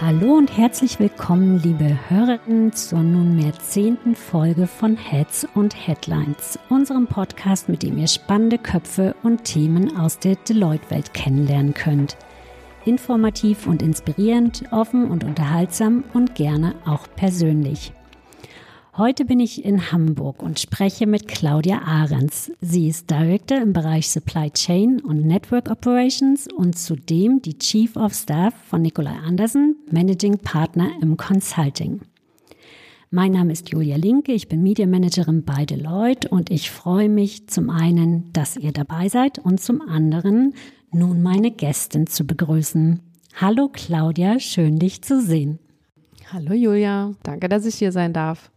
Hallo und herzlich willkommen, liebe Hörerinnen, zur nunmehr zehnten Folge von Heads und Headlines, unserem Podcast, mit dem ihr spannende Köpfe und Themen aus der Deloitte-Welt kennenlernen könnt. Informativ und inspirierend, offen und unterhaltsam und gerne auch persönlich. Heute bin ich in Hamburg und spreche mit Claudia Ahrens. Sie ist Director im Bereich Supply Chain und Network Operations und zudem die Chief of Staff von Nikolai Andersen, Managing Partner im Consulting. Mein Name ist Julia Linke, ich bin Media Managerin bei Deloitte und ich freue mich zum einen, dass ihr dabei seid und zum anderen nun meine Gästin zu begrüßen. Hallo Claudia, schön dich zu sehen. Hallo Julia, danke, dass ich hier sein darf.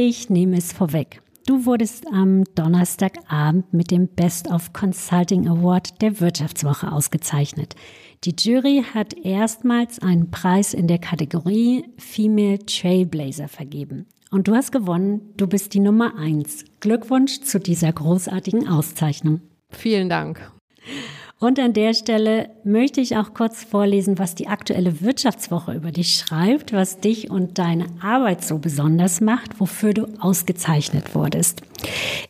Ich nehme es vorweg. Du wurdest am Donnerstagabend mit dem Best of Consulting Award der Wirtschaftswoche ausgezeichnet. Die Jury hat erstmals einen Preis in der Kategorie Female Trailblazer vergeben. Und du hast gewonnen. Du bist die Nummer eins. Glückwunsch zu dieser großartigen Auszeichnung. Vielen Dank. Und an der Stelle möchte ich auch kurz vorlesen, was die aktuelle Wirtschaftswoche über dich schreibt, was dich und deine Arbeit so besonders macht, wofür du ausgezeichnet wurdest.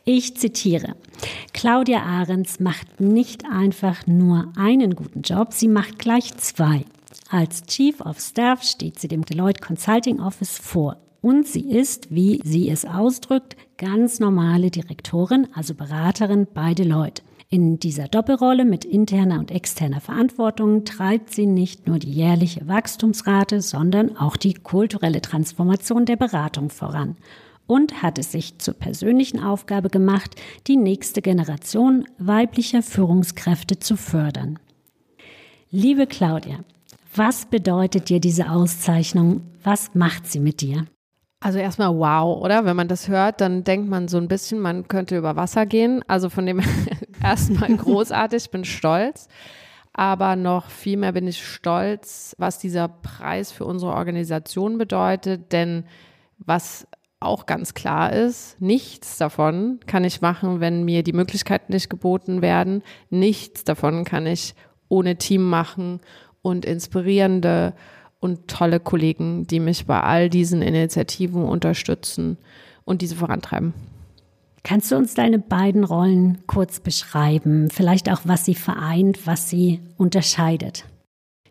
Ich zitiere. Claudia Ahrens macht nicht einfach nur einen guten Job, sie macht gleich zwei. Als Chief of Staff steht sie dem Deloitte Consulting Office vor. Und sie ist, wie sie es ausdrückt, ganz normale Direktorin, also Beraterin bei Deloitte. In dieser Doppelrolle mit interner und externer Verantwortung treibt sie nicht nur die jährliche Wachstumsrate, sondern auch die kulturelle Transformation der Beratung voran und hat es sich zur persönlichen Aufgabe gemacht, die nächste Generation weiblicher Führungskräfte zu fördern. Liebe Claudia, was bedeutet dir diese Auszeichnung? Was macht sie mit dir? Also erstmal wow, oder? Wenn man das hört, dann denkt man so ein bisschen, man könnte über Wasser gehen. Also von dem erstmal großartig, ich bin stolz. Aber noch viel mehr bin ich stolz, was dieser Preis für unsere Organisation bedeutet. Denn was auch ganz klar ist, nichts davon kann ich machen, wenn mir die Möglichkeiten nicht geboten werden. Nichts davon kann ich ohne Team machen und inspirierende und tolle Kollegen, die mich bei all diesen Initiativen unterstützen und diese vorantreiben. Kannst du uns deine beiden Rollen kurz beschreiben? Vielleicht auch, was sie vereint, was sie unterscheidet?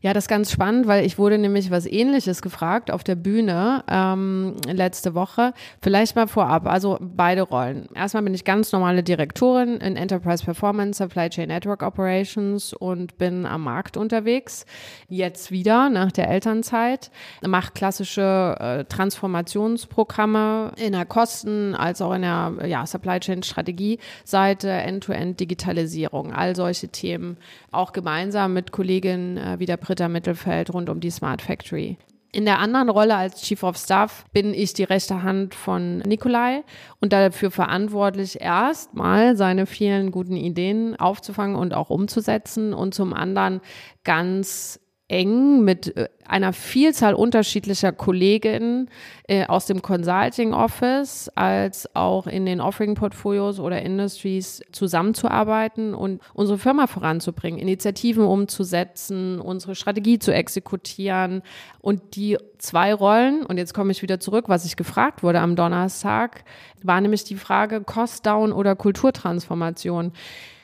Ja, das ist ganz spannend, weil ich wurde nämlich was ähnliches gefragt auf der Bühne ähm, letzte Woche. Vielleicht mal vorab, also beide Rollen. Erstmal bin ich ganz normale Direktorin in Enterprise Performance, Supply Chain Network Operations und bin am Markt unterwegs. Jetzt wieder nach der Elternzeit. Mache klassische äh, Transformationsprogramme in der Kosten- als auch in der ja, Supply Chain Strategie-Seite, End-to-End-Digitalisierung, all solche Themen. Auch gemeinsam mit Kolleginnen äh, wie Britta Mittelfeld rund um die Smart Factory. In der anderen Rolle als Chief of Staff bin ich die rechte Hand von Nikolai und dafür verantwortlich, erstmal seine vielen guten Ideen aufzufangen und auch umzusetzen und zum anderen ganz eng mit äh, einer Vielzahl unterschiedlicher Kolleginnen äh, aus dem Consulting Office als auch in den Offering Portfolios oder Industries zusammenzuarbeiten und unsere Firma voranzubringen, Initiativen umzusetzen, unsere Strategie zu exekutieren und die zwei Rollen und jetzt komme ich wieder zurück, was ich gefragt wurde am Donnerstag, war nämlich die Frage Cost Down oder Kulturtransformation.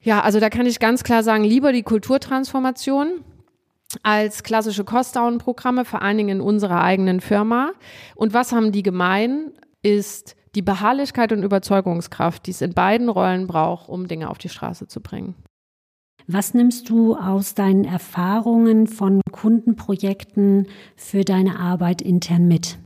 Ja, also da kann ich ganz klar sagen, lieber die Kulturtransformation als klassische Cost-Down-Programme, vor allen Dingen in unserer eigenen Firma. Und was haben die gemein, ist die Beharrlichkeit und Überzeugungskraft, die es in beiden Rollen braucht, um Dinge auf die Straße zu bringen. Was nimmst du aus deinen Erfahrungen von Kundenprojekten für deine Arbeit intern mit?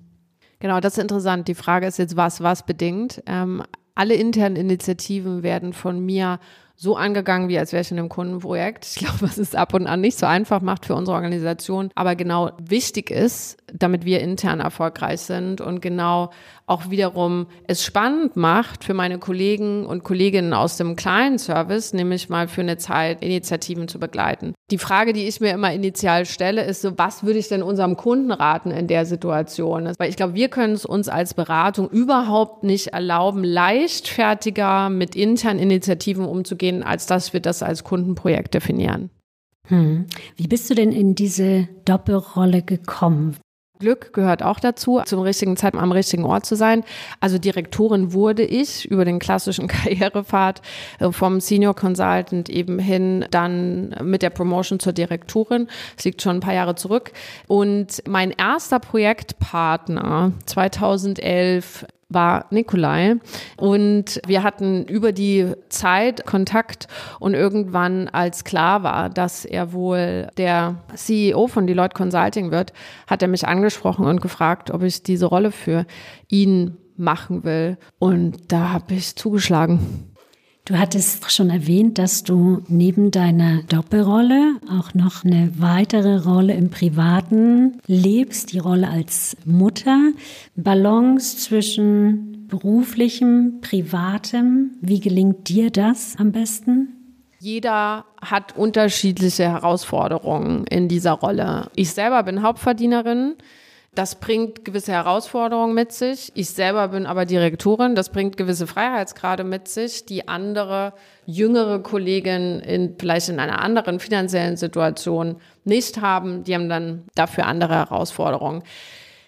Genau, das ist interessant. Die Frage ist jetzt, was was bedingt. Ähm, alle internen Initiativen werden von mir so angegangen, wie als wäre ich in einem Kundenprojekt. Ich glaube, was es ab und an nicht so einfach macht für unsere Organisation, aber genau wichtig ist, damit wir intern erfolgreich sind und genau auch wiederum es spannend macht für meine Kollegen und Kolleginnen aus dem kleinen Service, nämlich mal für eine Zeit Initiativen zu begleiten. Die Frage, die ich mir immer initial stelle, ist so, was würde ich denn unserem Kunden raten in der Situation? Weil ich glaube, wir können es uns als Beratung überhaupt nicht erlauben, leichtfertiger mit internen Initiativen umzugehen, als dass wir das als Kundenprojekt definieren. Hm. Wie bist du denn in diese Doppelrolle gekommen? Glück gehört auch dazu, zum richtigen Zeitpunkt am richtigen Ort zu sein. Also Direktorin wurde ich über den klassischen Karrierepfad äh, vom Senior Consultant eben hin, dann mit der Promotion zur Direktorin. Das liegt schon ein paar Jahre zurück. Und mein erster Projektpartner 2011 war Nikolai. Und wir hatten über die Zeit Kontakt und irgendwann, als klar war, dass er wohl der CEO von Deloitte Consulting wird, hat er mich angesprochen und gefragt, ob ich diese Rolle für ihn machen will. Und da habe ich zugeschlagen. Du hattest schon erwähnt, dass du neben deiner Doppelrolle auch noch eine weitere Rolle im Privaten lebst, die Rolle als Mutter. Balance zwischen beruflichem, privatem. Wie gelingt dir das am besten? Jeder hat unterschiedliche Herausforderungen in dieser Rolle. Ich selber bin Hauptverdienerin. Das bringt gewisse Herausforderungen mit sich. Ich selber bin aber Direktorin. Das bringt gewisse Freiheitsgrade mit sich, die andere jüngere Kolleginnen in, vielleicht in einer anderen finanziellen Situation nicht haben. Die haben dann dafür andere Herausforderungen.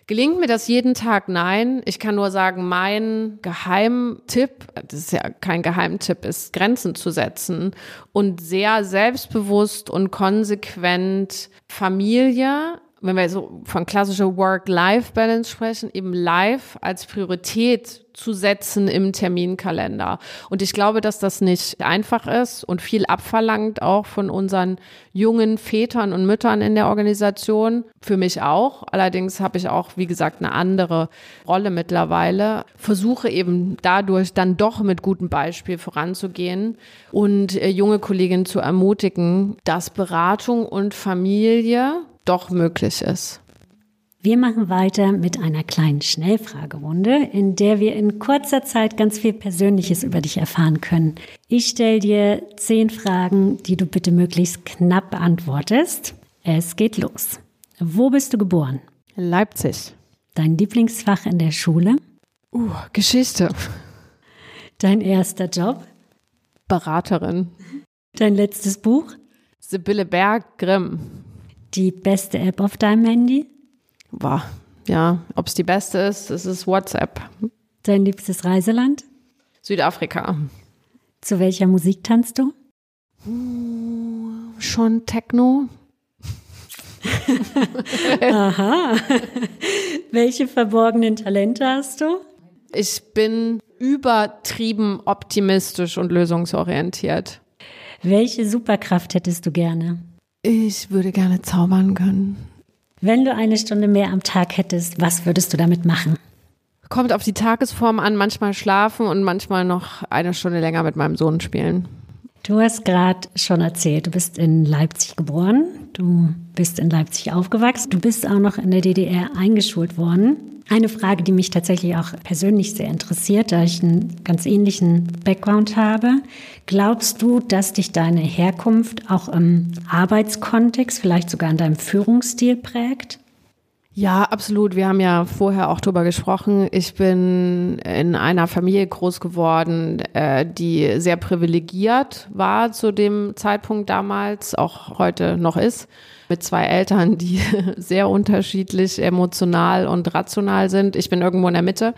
Gelingt mir das jeden Tag? Nein. Ich kann nur sagen, mein Geheimtipp, das ist ja kein Geheimtipp, ist Grenzen zu setzen und sehr selbstbewusst und konsequent Familie wenn wir so von klassischer Work-Life-Balance sprechen, eben live als Priorität zu setzen im Terminkalender. Und ich glaube, dass das nicht einfach ist und viel abverlangt auch von unseren jungen Vätern und Müttern in der Organisation. Für mich auch. Allerdings habe ich auch, wie gesagt, eine andere Rolle mittlerweile. Versuche eben dadurch dann doch mit gutem Beispiel voranzugehen und äh, junge Kolleginnen zu ermutigen, dass Beratung und Familie doch möglich ist. Wir machen weiter mit einer kleinen Schnellfragerunde, in der wir in kurzer Zeit ganz viel Persönliches über dich erfahren können. Ich stelle dir zehn Fragen, die du bitte möglichst knapp beantwortest. Es geht los. Wo bist du geboren? Leipzig. Dein Lieblingsfach in der Schule? Uh, Geschichte. Dein erster Job? Beraterin. Dein letztes Buch? Sibylle Berg, Grimm. Die beste App auf deinem Handy? Boah, ja, ob es die beste ist, es ist WhatsApp. Dein liebstes Reiseland? Südafrika. Zu welcher Musik tanzt du? Uh, schon Techno. Aha. Welche verborgenen Talente hast du? Ich bin übertrieben optimistisch und lösungsorientiert. Welche Superkraft hättest du gerne? Ich würde gerne zaubern können. Wenn du eine Stunde mehr am Tag hättest, was würdest du damit machen? Kommt auf die Tagesform an, manchmal schlafen und manchmal noch eine Stunde länger mit meinem Sohn spielen. Du hast gerade schon erzählt, du bist in Leipzig geboren, du bist in Leipzig aufgewachsen, du bist auch noch in der DDR eingeschult worden. Eine Frage, die mich tatsächlich auch persönlich sehr interessiert, da ich einen ganz ähnlichen Background habe. Glaubst du, dass dich deine Herkunft auch im Arbeitskontext, vielleicht sogar in deinem Führungsstil prägt? Ja, absolut. Wir haben ja vorher auch drüber gesprochen. Ich bin in einer Familie groß geworden, äh, die sehr privilegiert war zu dem Zeitpunkt damals, auch heute noch ist mit zwei Eltern, die sehr unterschiedlich emotional und rational sind. Ich bin irgendwo in der Mitte.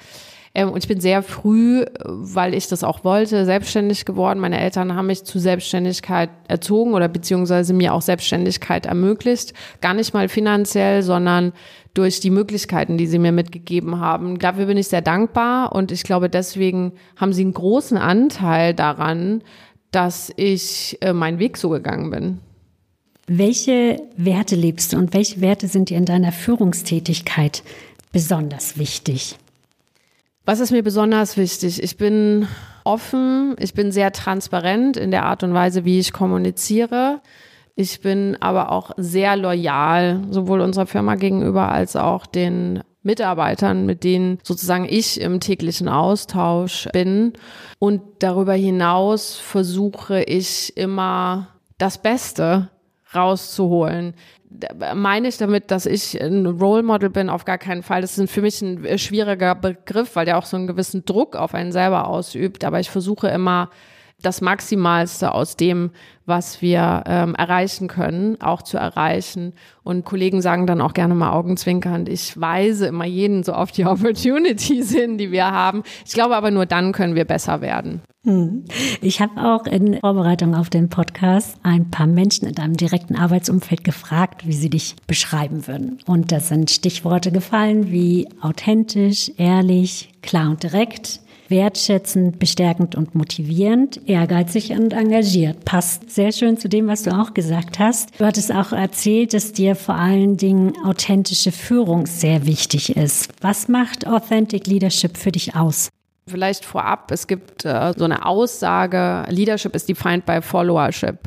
Ähm, und ich bin sehr früh, weil ich das auch wollte, selbstständig geworden. Meine Eltern haben mich zu Selbstständigkeit erzogen oder beziehungsweise mir auch Selbstständigkeit ermöglicht. Gar nicht mal finanziell, sondern durch die Möglichkeiten, die sie mir mitgegeben haben. Dafür bin ich sehr dankbar und ich glaube, deswegen haben sie einen großen Anteil daran, dass ich äh, meinen Weg so gegangen bin. Welche Werte lebst du und welche Werte sind dir in deiner Führungstätigkeit besonders wichtig? Was ist mir besonders wichtig? Ich bin offen, ich bin sehr transparent in der Art und Weise, wie ich kommuniziere. Ich bin aber auch sehr loyal, sowohl unserer Firma gegenüber als auch den Mitarbeitern, mit denen sozusagen ich im täglichen Austausch bin. Und darüber hinaus versuche ich immer das Beste rauszuholen. Meine ich damit, dass ich ein Role Model bin? Auf gar keinen Fall. Das ist für mich ein äh, schwieriger Begriff, weil der auch so einen gewissen Druck auf einen selber ausübt. Aber ich versuche immer, das Maximalste aus dem, was wir ähm, erreichen können, auch zu erreichen. Und Kollegen sagen dann auch gerne mal augenzwinkernd, ich weise immer jeden so auf die Opportunities hin, die wir haben. Ich glaube aber nur dann können wir besser werden. Hm. Ich habe auch in Vorbereitung auf den Podcast ein paar Menschen in deinem direkten Arbeitsumfeld gefragt, wie sie dich beschreiben würden. Und da sind Stichworte gefallen wie authentisch, ehrlich, klar und direkt, wertschätzend, bestärkend und motivierend, ehrgeizig und engagiert. Passt sehr schön zu dem, was du auch gesagt hast. Du hattest auch erzählt, dass dir vor allen Dingen authentische Führung sehr wichtig ist. Was macht Authentic Leadership für dich aus? Vielleicht vorab, es gibt äh, so eine Aussage, Leadership is defined by Followership.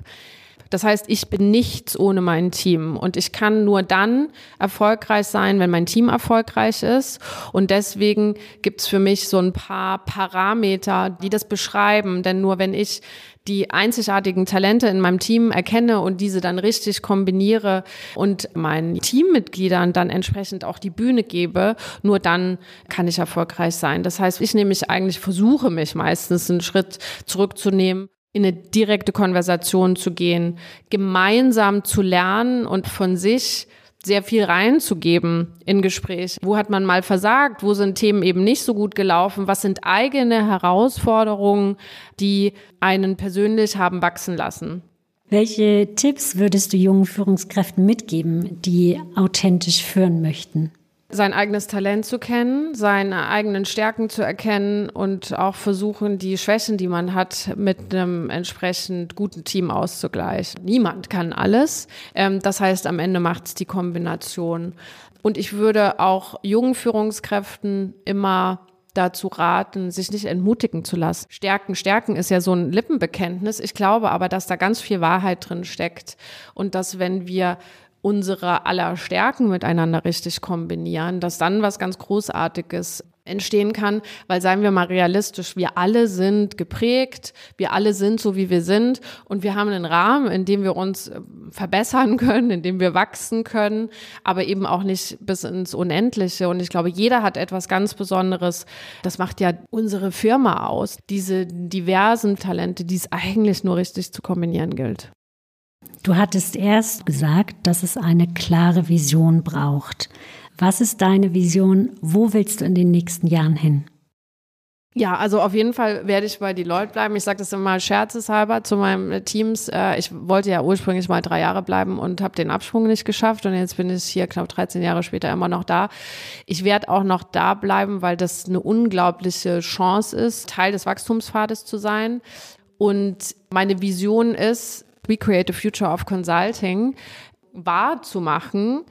Das heißt, ich bin nichts ohne mein Team und ich kann nur dann erfolgreich sein, wenn mein Team erfolgreich ist. Und deswegen gibt's für mich so ein paar Parameter, die das beschreiben. Denn nur wenn ich die einzigartigen Talente in meinem Team erkenne und diese dann richtig kombiniere und meinen Teammitgliedern dann entsprechend auch die Bühne gebe, nur dann kann ich erfolgreich sein. Das heißt, ich nämlich eigentlich versuche mich meistens einen Schritt zurückzunehmen in eine direkte Konversation zu gehen, gemeinsam zu lernen und von sich sehr viel reinzugeben in Gespräch. Wo hat man mal versagt? Wo sind Themen eben nicht so gut gelaufen? Was sind eigene Herausforderungen, die einen persönlich haben wachsen lassen? Welche Tipps würdest du jungen Führungskräften mitgeben, die authentisch führen möchten? Sein eigenes Talent zu kennen, seine eigenen Stärken zu erkennen und auch versuchen, die Schwächen, die man hat, mit einem entsprechend guten Team auszugleichen. Niemand kann alles. Ähm, das heißt, am Ende macht es die Kombination. Und ich würde auch jungen Führungskräften immer dazu raten, sich nicht entmutigen zu lassen. Stärken, stärken ist ja so ein Lippenbekenntnis. Ich glaube aber, dass da ganz viel Wahrheit drin steckt und dass wenn wir unsere aller Stärken miteinander richtig kombinieren, dass dann was ganz Großartiges entstehen kann, weil seien wir mal realistisch, wir alle sind geprägt, wir alle sind so, wie wir sind und wir haben einen Rahmen, in dem wir uns äh, verbessern können, in dem wir wachsen können, aber eben auch nicht bis ins Unendliche und ich glaube, jeder hat etwas ganz Besonderes, das macht ja unsere Firma aus, diese diversen Talente, die es eigentlich nur richtig zu kombinieren gilt. Du hattest erst gesagt, dass es eine klare Vision braucht. Was ist deine Vision? Wo willst du in den nächsten Jahren hin? Ja, also auf jeden Fall werde ich bei Deloitte bleiben. Ich sage das immer scherzeshalber zu meinen Teams. Äh, ich wollte ja ursprünglich mal drei Jahre bleiben und habe den Absprung nicht geschafft. Und jetzt bin ich hier knapp 13 Jahre später immer noch da. Ich werde auch noch da bleiben, weil das eine unglaubliche Chance ist, Teil des Wachstumspfades zu sein. Und meine Vision ist, We Create a Future of Consulting wahrzumachen,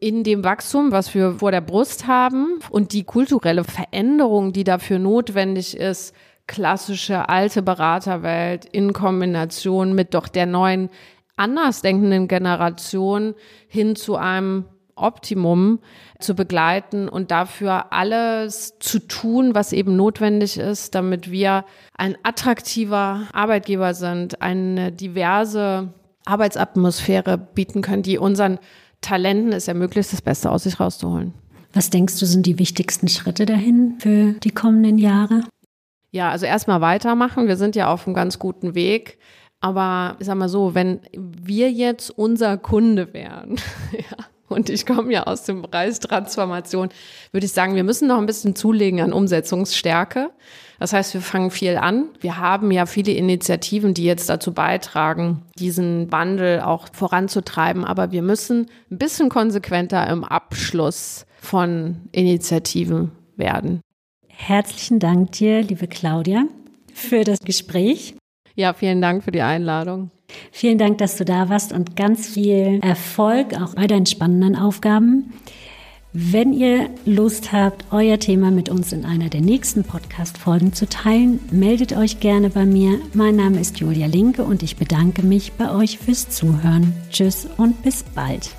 in dem Wachstum, was wir vor der Brust haben und die kulturelle Veränderung, die dafür notwendig ist, klassische alte Beraterwelt in Kombination mit doch der neuen andersdenkenden Generation hin zu einem Optimum zu begleiten und dafür alles zu tun, was eben notwendig ist, damit wir ein attraktiver Arbeitgeber sind, eine diverse Arbeitsatmosphäre bieten können, die unseren Talenten es ermöglicht, das Beste aus sich rauszuholen. Was denkst du, sind die wichtigsten Schritte dahin für die kommenden Jahre? Ja, also erstmal weitermachen. Wir sind ja auf einem ganz guten Weg. Aber ich sag mal so, wenn wir jetzt unser Kunde wären, ja, und ich komme ja aus dem Bereich Transformation, würde ich sagen, wir müssen noch ein bisschen zulegen an Umsetzungsstärke. Das heißt, wir fangen viel an. Wir haben ja viele Initiativen, die jetzt dazu beitragen, diesen Wandel auch voranzutreiben. Aber wir müssen ein bisschen konsequenter im Abschluss von Initiativen werden. Herzlichen Dank dir, liebe Claudia, für das Gespräch. Ja, vielen Dank für die Einladung. Vielen Dank, dass du da warst und ganz viel Erfolg auch bei deinen spannenden Aufgaben. Wenn ihr Lust habt, euer Thema mit uns in einer der nächsten Podcast-Folgen zu teilen, meldet euch gerne bei mir. Mein Name ist Julia Linke und ich bedanke mich bei euch fürs Zuhören. Tschüss und bis bald.